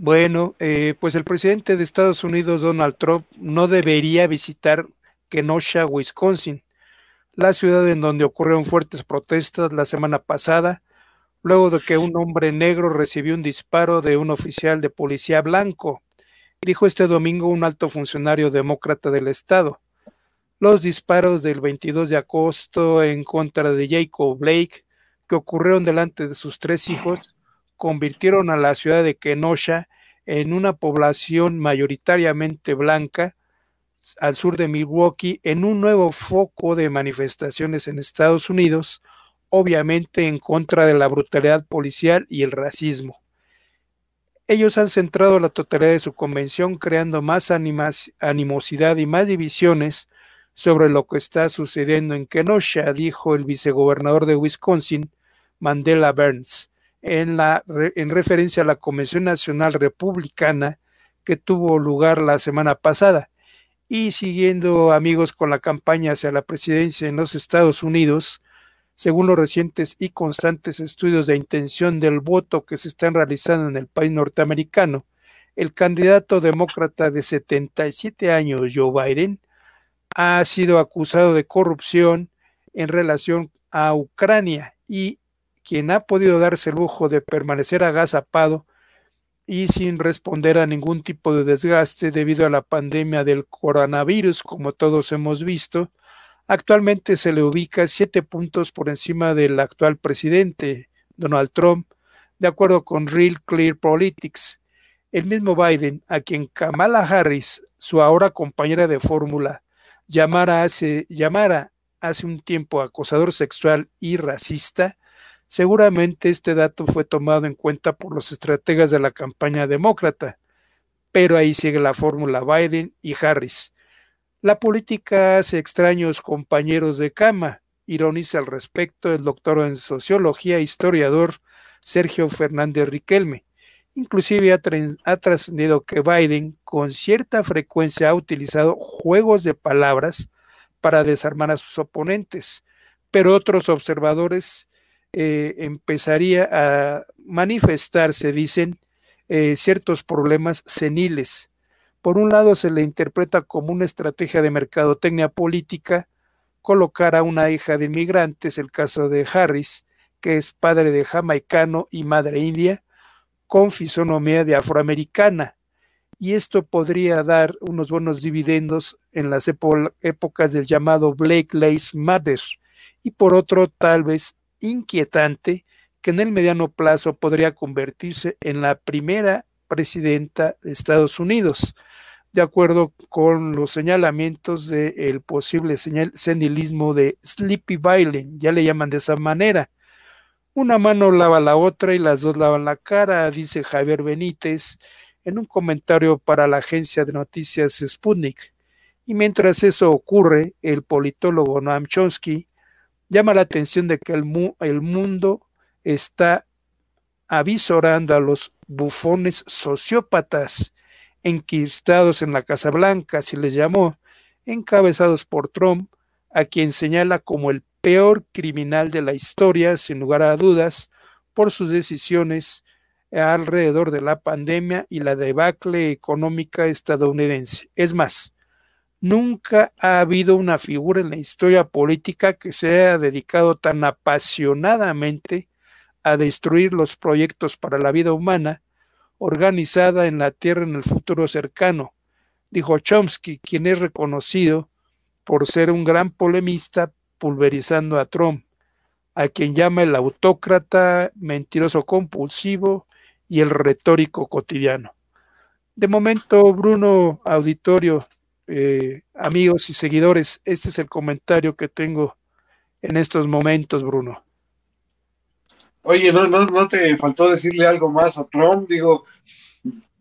C: Bueno, eh, pues el presidente de Estados Unidos, Donald Trump, no debería visitar Kenosha, Wisconsin, la ciudad en donde ocurrieron fuertes protestas la semana pasada, luego de que un hombre negro recibió un disparo de un oficial de policía blanco, dijo este domingo un alto funcionario demócrata del estado. Los disparos del 22 de agosto en contra de Jacob Blake, que ocurrieron delante de sus tres hijos, convirtieron a la ciudad de Kenosha en una población mayoritariamente blanca al sur de Milwaukee en un nuevo foco de manifestaciones en Estados Unidos, obviamente en contra de la brutalidad policial y el racismo. Ellos han centrado la totalidad de su convención creando más animosidad y más divisiones sobre lo que está sucediendo en Kenosha, dijo el vicegobernador de Wisconsin, Mandela Burns, en, la, en referencia a la Convención Nacional Republicana que tuvo lugar la semana pasada. Y siguiendo amigos con la campaña hacia la presidencia en los Estados Unidos, según los recientes y constantes estudios de intención del voto que se están realizando en el país norteamericano, el candidato demócrata de 77 años, Joe Biden, ha sido acusado de corrupción en relación a Ucrania y quien ha podido darse el lujo de permanecer agazapado y sin responder a ningún tipo de desgaste debido a la pandemia del coronavirus, como todos hemos visto, actualmente se le ubica siete puntos por encima del actual presidente, Donald Trump, de acuerdo con Real Clear Politics. El mismo Biden, a quien Kamala Harris, su ahora compañera de fórmula, llamara hace, llamara hace un tiempo acosador sexual y racista, Seguramente este dato fue tomado en cuenta por los estrategas de la campaña demócrata, pero ahí sigue la fórmula Biden y Harris. La política hace extraños compañeros de cama, ironiza al respecto el doctor en sociología e historiador Sergio Fernández Riquelme. Inclusive ha trascendido que Biden con cierta frecuencia ha utilizado juegos de palabras para desarmar a sus oponentes, pero otros observadores eh, empezaría a manifestarse, dicen, eh, ciertos problemas seniles. Por un lado, se le interpreta como una estrategia de mercadotecnia política colocar a una hija de inmigrantes, el caso de Harris, que es padre de jamaicano y madre india, con fisonomía de afroamericana, y esto podría dar unos buenos dividendos en las épocas del llamado Blake Lace Matter, y por otro, tal vez inquietante que en el mediano plazo podría convertirse en la primera presidenta de Estados Unidos, de acuerdo con los señalamientos del posible senilismo de Sleepy Biden, ya le llaman de esa manera. Una mano lava la otra y las dos lavan la cara, dice Javier Benítez en un comentario para la agencia de noticias Sputnik. Y mientras eso ocurre, el politólogo Noam Chomsky llama la atención de que el, mundo está avisorando a los bufones sociópatas enquistados en la Casa Blanca, si les llamó, encabezados por Trump, a quien señala como el peor criminal de la historia, sin lugar a dudas, por sus decisiones alrededor de la pandemia y la debacle económica estadounidense. Es más, Nunca ha habido una figura en la historia política que se haya dedicado tan apasionadamente a destruir los proyectos para la vida humana organizada en la Tierra en el futuro cercano, dijo Chomsky, quien es reconocido por ser un gran polemista pulverizando a Trump, a quien llama el autócrata, mentiroso compulsivo y el retórico cotidiano. De momento, Bruno Auditorio, eh, amigos y seguidores, este es el comentario que tengo en estos momentos, Bruno.
A: Oye, ¿no, no, te faltó decirle algo más a Trump? Digo,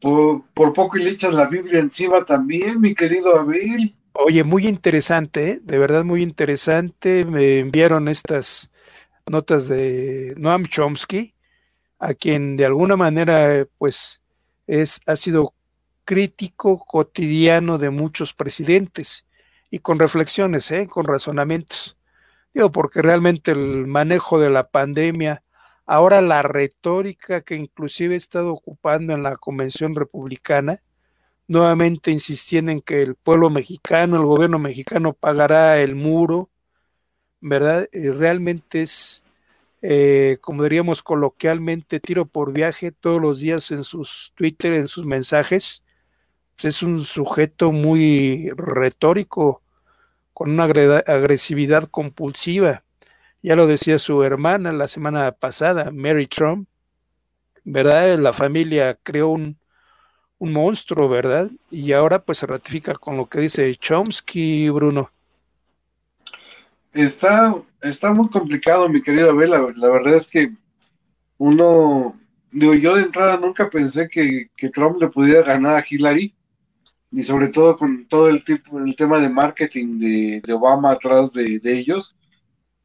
A: por, poco y le echas la Biblia encima también, mi querido Abel.
C: Oye, muy interesante, ¿eh? de verdad muy interesante. Me enviaron estas notas de Noam Chomsky, a quien de alguna manera, pues, es, ha sido crítico cotidiano de muchos presidentes y con reflexiones, ¿eh? con razonamientos. Digo, porque realmente el manejo de la pandemia, ahora la retórica que inclusive he estado ocupando en la convención republicana, nuevamente insistiendo en que el pueblo mexicano, el gobierno mexicano pagará el muro, ¿verdad? Y realmente es, eh, como diríamos coloquialmente, tiro por viaje todos los días en sus Twitter, en sus mensajes. Es un sujeto muy retórico, con una agresividad compulsiva. Ya lo decía su hermana la semana pasada, Mary Trump, ¿verdad? La familia creó un, monstruo, ¿verdad? Y ahora pues se ratifica con lo que dice Chomsky, Bruno.
A: Está, está muy complicado, mi querido Abel. La, verdad es que uno, digo, yo de entrada nunca pensé que, Trump le pudiera ganar a Hillary, y sobre todo con todo el, tipo, el tema de marketing de, Obama atrás de, ellos.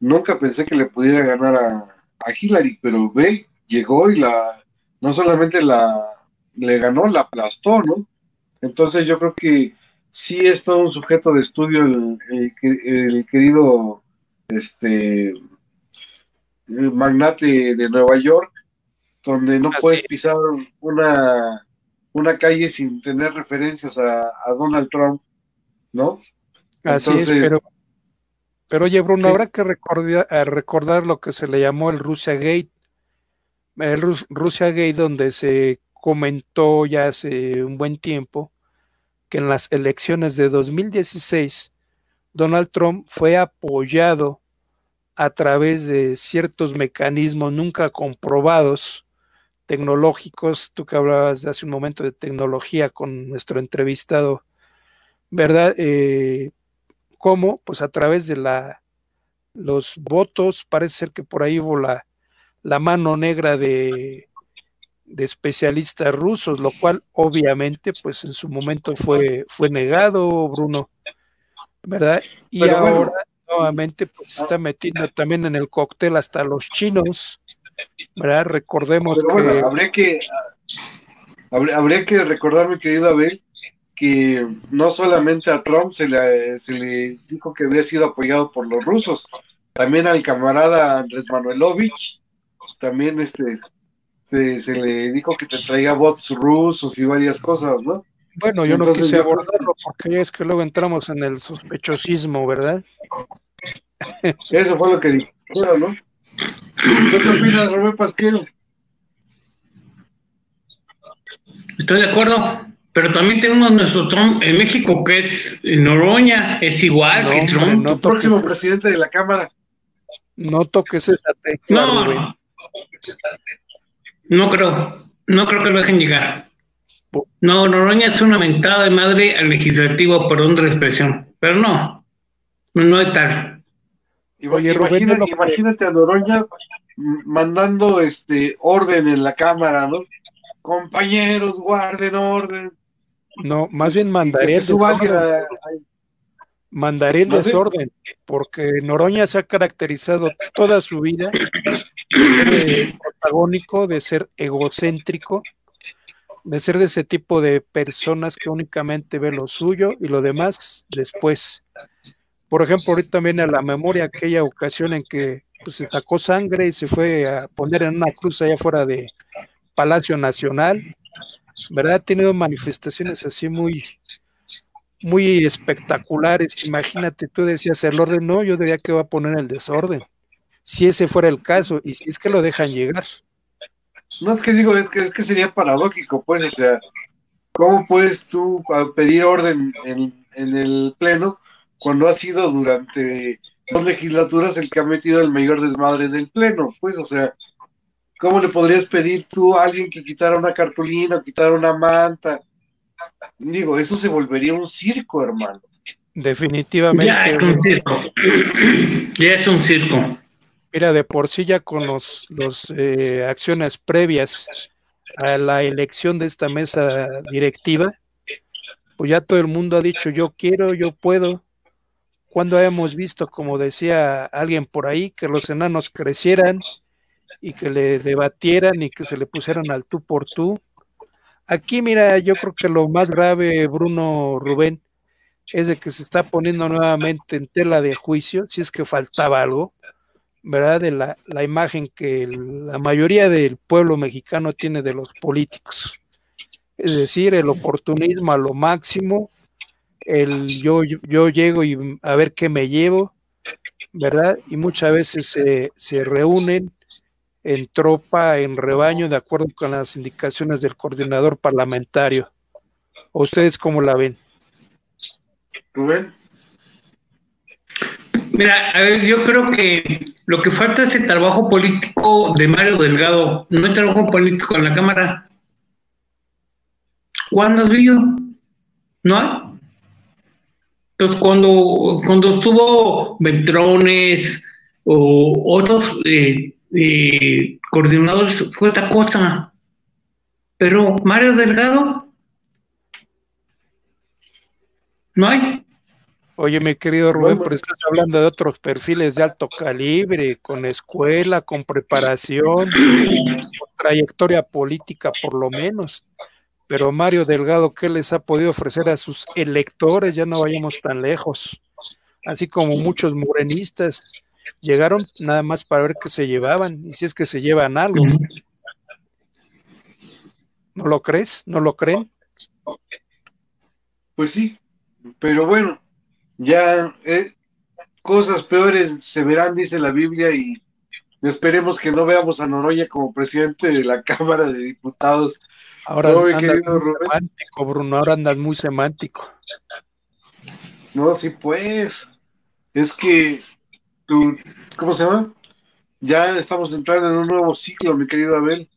A: Nunca pensé que le pudiera ganar a, a Hillary, pero ve, llegó y la, no solamente la, le ganó, la aplastó, ¿no? Entonces yo creo que sí es todo un sujeto de estudio el, querido este magnate de Nueva York, donde no puedes pisar una, una calle sin tener referencias a, Donald Trump, ¿no?
C: Así es, pero, pero oye, Bruno, habrá que recordar, recordar lo que se le llamó el Russia Gate, el Russia Gate donde se comentó ya hace un buen tiempo que en las elecciones de 2016 Donald Trump fue apoyado a través de ciertos mecanismos nunca comprobados tecnológicos, tú que hablabas hace un momento de tecnología con nuestro entrevistado, ¿verdad? Eh, ¿Cómo? Pues a través de la los votos, parece ser que por ahí hubo la, la mano negra de de especialistas rusos, lo cual obviamente pues en su momento fue, fue negado, Bruno, ¿verdad? Y ahora nuevamente pues está metiendo también en el cóctel hasta los chinos, ¿verdad? Recordemos
A: que... Bueno, habría que, habría, que recordar, mi querido Abel, que no solamente a Trump se le, se le dijo que había sido apoyado por los rusos, también al camarada Andrés Manuelovich, también este se, le dijo que te traiga bots rusos y varias cosas, ¿no?
C: Bueno, yo no quise abordarlo porque es que luego entramos en el sospechosismo, ¿verdad?
A: Eso fue lo que dijeron, ¿no? ¿Qué opinas, Robert Pasquero?
E: Estoy de acuerdo, pero también tenemos nuestro Trump en México que es Noroña, es igual que Trump.
A: No próximo presidente de la Cámara.
C: No toques esa
E: tecla. No, no creo, no creo que lo dejen llegar. No, Noroña es una mentada de madre al legislativo, perdón de la expresión, pero no, no es tal.
A: Imagínate, imagínate a Noroña mandando este orden en la cámara, ¿no? Compañeros, guarden orden.
C: No, más bien mandaré. Mandaré el desorden, porque Noroña se ha caracterizado toda su vida de protagónico, de ser egocéntrico, de ser de ese tipo de personas que únicamente ve lo suyo y lo demás después. Por ejemplo, ahorita viene a la memoria aquella ocasión en que pues, se sacó sangre y se fue a poner en una cruz allá fuera de Palacio Nacional, ¿verdad? Ha tenido manifestaciones así muy, muy espectaculares. Imagínate, tú decías el orden, no, yo diría que va a poner el desorden si ese fuera el caso y si es que lo dejan llegar.
A: No es que digo, es que, es que sería paradójico, pues, o sea, ¿cómo puedes tú pedir orden en, en el Pleno cuando ha sido durante dos legislaturas el que ha metido el mayor desmadre en el Pleno? Pues, o sea, ¿cómo le podrías pedir tú a alguien que quitara una cartulina o quitara una manta? Digo, eso se volvería un circo, hermano.
C: Definitivamente.
E: Ya es un circo. *clears throat* ya es un circo.
C: Mira, de por sí ya con los, los eh, acciones previas a la elección de esta mesa directiva, pues ya todo el mundo ha dicho yo quiero, yo puedo. Cuando hemos visto, como decía alguien por ahí, que los enanos crecieran y que le debatieran y que se le pusieran al tú por tú, Aquí, mira, yo creo que lo más grave, Bruno Rubén, es de que se está poniendo nuevamente en tela de juicio, si es que faltaba algo, ¿verdad? De la, la imagen que la mayoría del pueblo mexicano tiene de los políticos. Es decir, el oportunismo a lo máximo, el yo, yo llego y a ver qué me llevo, ¿verdad? Y muchas veces se, se reúnen en tropa, en rebaño, de acuerdo con las indicaciones del coordinador parlamentario. ¿O ustedes cómo la ven?
A: Rubén.
E: Mira, a ver, yo creo que lo que falta es el trabajo político de Mario Delgado. No hay trabajo político en la Cámara. ¿Cuándo has visto? ¿No hay? Entonces, cuando, cuando estuvo Ventrones o otros eh, eh, coordinadores, fue otra cosa. Pero Mario Delgado, no hay.
C: Oye, mi querido Rubén, pero estás hablando de otros perfiles de alto calibre, con escuela, con preparación, con trayectoria política por lo menos. Pero Mario Delgado, ¿qué les ha podido ofrecer a sus electores? Ya no vayamos tan lejos. Así como muchos morenistas llegaron nada más para ver qué se llevaban y si es que se llevan algo. ¿No lo crees? ¿No lo creen?
A: Pues sí, pero bueno, ya eh, cosas peores se verán, dice la Biblia, y esperemos que no veamos a Noroya como presidente de la *laughs* Cámara de Diputados.
C: Ahora andas muy semántico, Bruno, ahora andas muy semántico.
A: No, sí, pues. Es que tú, ¿cómo se llama? Ya estamos entrando en un nuevo ciclo, mi querido Abel.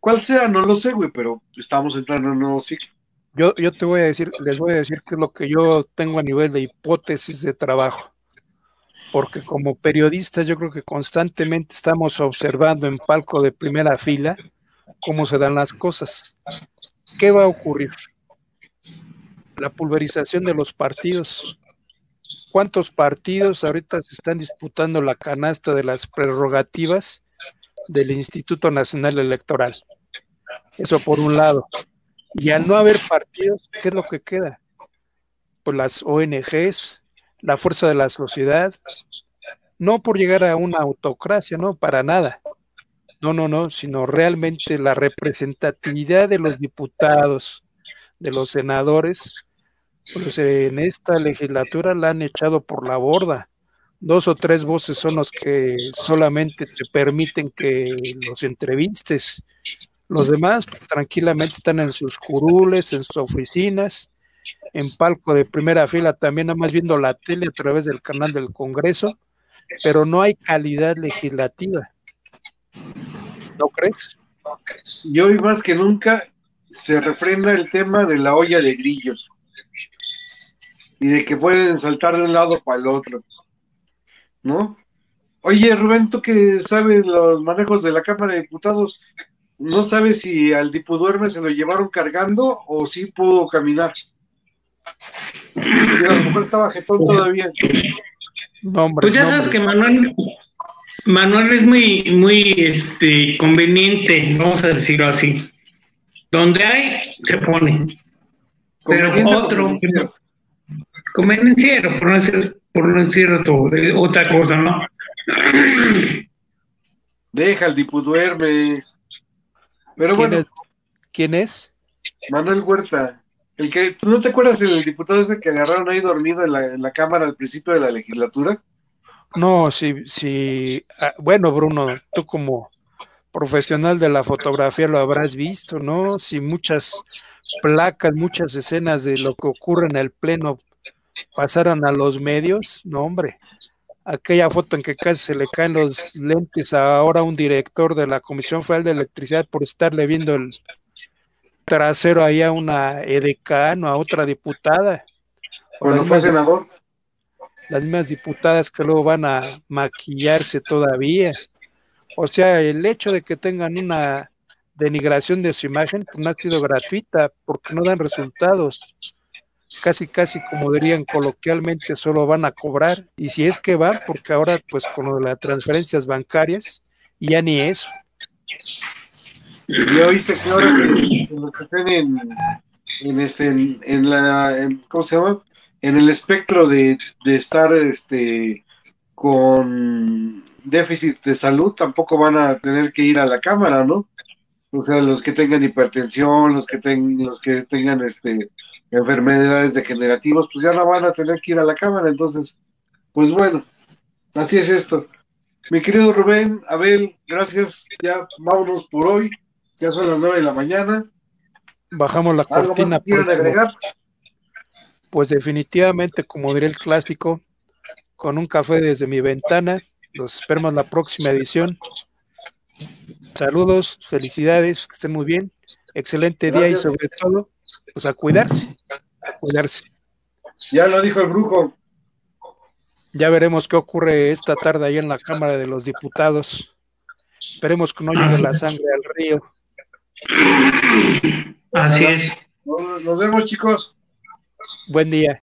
A: ¿Cuál sea? No lo sé, güey, pero estamos entrando en un nuevo ciclo.
C: Yo, yo te voy a decir, les voy a decir qué es lo que yo tengo a nivel de hipótesis de trabajo. Porque como periodistas yo creo que constantemente estamos observando en palco de primera fila cómo se dan las cosas. ¿Qué va a ocurrir? La pulverización de los partidos. ¿Cuántos partidos ahorita se están disputando la canasta de las prerrogativas del Instituto Nacional Electoral? Eso por un lado. Y al no haber partidos, ¿qué es lo que queda? Pues las ONGs, la fuerza de la sociedad, no por llegar a una autocracia, no, para nada. No, no, no, sino realmente la representatividad de los diputados, de los senadores, pues en esta legislatura la han echado por la borda. Dos o tres voces son los que solamente te permiten que los entrevistes los demás pues, tranquilamente están en sus curules, en sus oficinas, en palco de primera fila, también nada más viendo la tele a través del canal del Congreso, pero no hay calidad legislativa. ¿No crees?
A: Y hoy más que nunca se refrenda el tema de la olla de grillos y de que pueden saltar de un lado para el otro. ¿No? Oye, Rubén, tú que sabes los manejos de la Cámara de Diputados, no sabe si al Dipuduerme se lo llevaron cargando o si pudo caminar. a lo mejor estaba jetón todavía.
E: pues ya sabes que Manuel, Manuel es muy, muy este, conveniente, vamos a decirlo así. Donde hay, se pone. Pero otro, convenenciero, por no decir, por no decir otra cosa, ¿no?
A: Deja el Dipuduerme. Pero
C: ¿Quién
A: bueno.
C: Es? ¿Quién es?
A: Manuel Huerta. El que, ¿tú no te acuerdas del diputado ese que agarraron ahí dormido en la, en la Cámara al principio de la legislatura?
C: No, sí, sí. Ah, bueno, Bruno, tú como profesional de la fotografía lo habrás visto, ¿no? Si muchas placas, muchas escenas de lo que ocurre en el pleno pasaran a los medios, no, hombre, aquella foto en que casi se le caen los lentes a ahora un director de la Comisión Federal de Electricidad por estarle viendo el trasero ahí a una edecano, a otra diputada.
A: Cuando fue senador.
C: Las mismas diputadas que luego van a maquillarse todavía. O sea, el hecho de que tengan una denigración de su imagen pues no ha sido gratuita porque no dan resultados casi casi como dirían coloquialmente solo van a cobrar y si es que van porque ahora pues con lo de las transferencias bancarias ya ni eso
A: viste que ahora que, los que estén en, en este, en, la, ¿cómo se llama? En el espectro de, de estar, este, con déficit de salud, tampoco van a tener que ir a la cámara, ¿no? O sea, los que tengan hipertensión, los que tengan, los que tengan, este, enfermedades degenerativas, pues ya no van a tener que ir a la cámara, entonces, pues bueno, así es esto. Mi querido Rubén, Abel, gracias. Ya vámonos por hoy. Ya son las nueve de la mañana.
C: Bajamos la cortina. agregar? Pues definitivamente, como diría el clásico, con un café desde mi ventana. Los esperamos la próxima edición. Saludos, felicidades, que estén muy bien. Excelente día y sobre todo, pues a cuidarse, a cuidarse.
A: Ya lo dijo el brujo.
C: Ya veremos qué ocurre esta tarde ahí en la Cámara de los Diputados. Esperemos que no llegue la sangre al río.
E: Así es.
A: Nos vemos, chicos.
C: Buen día.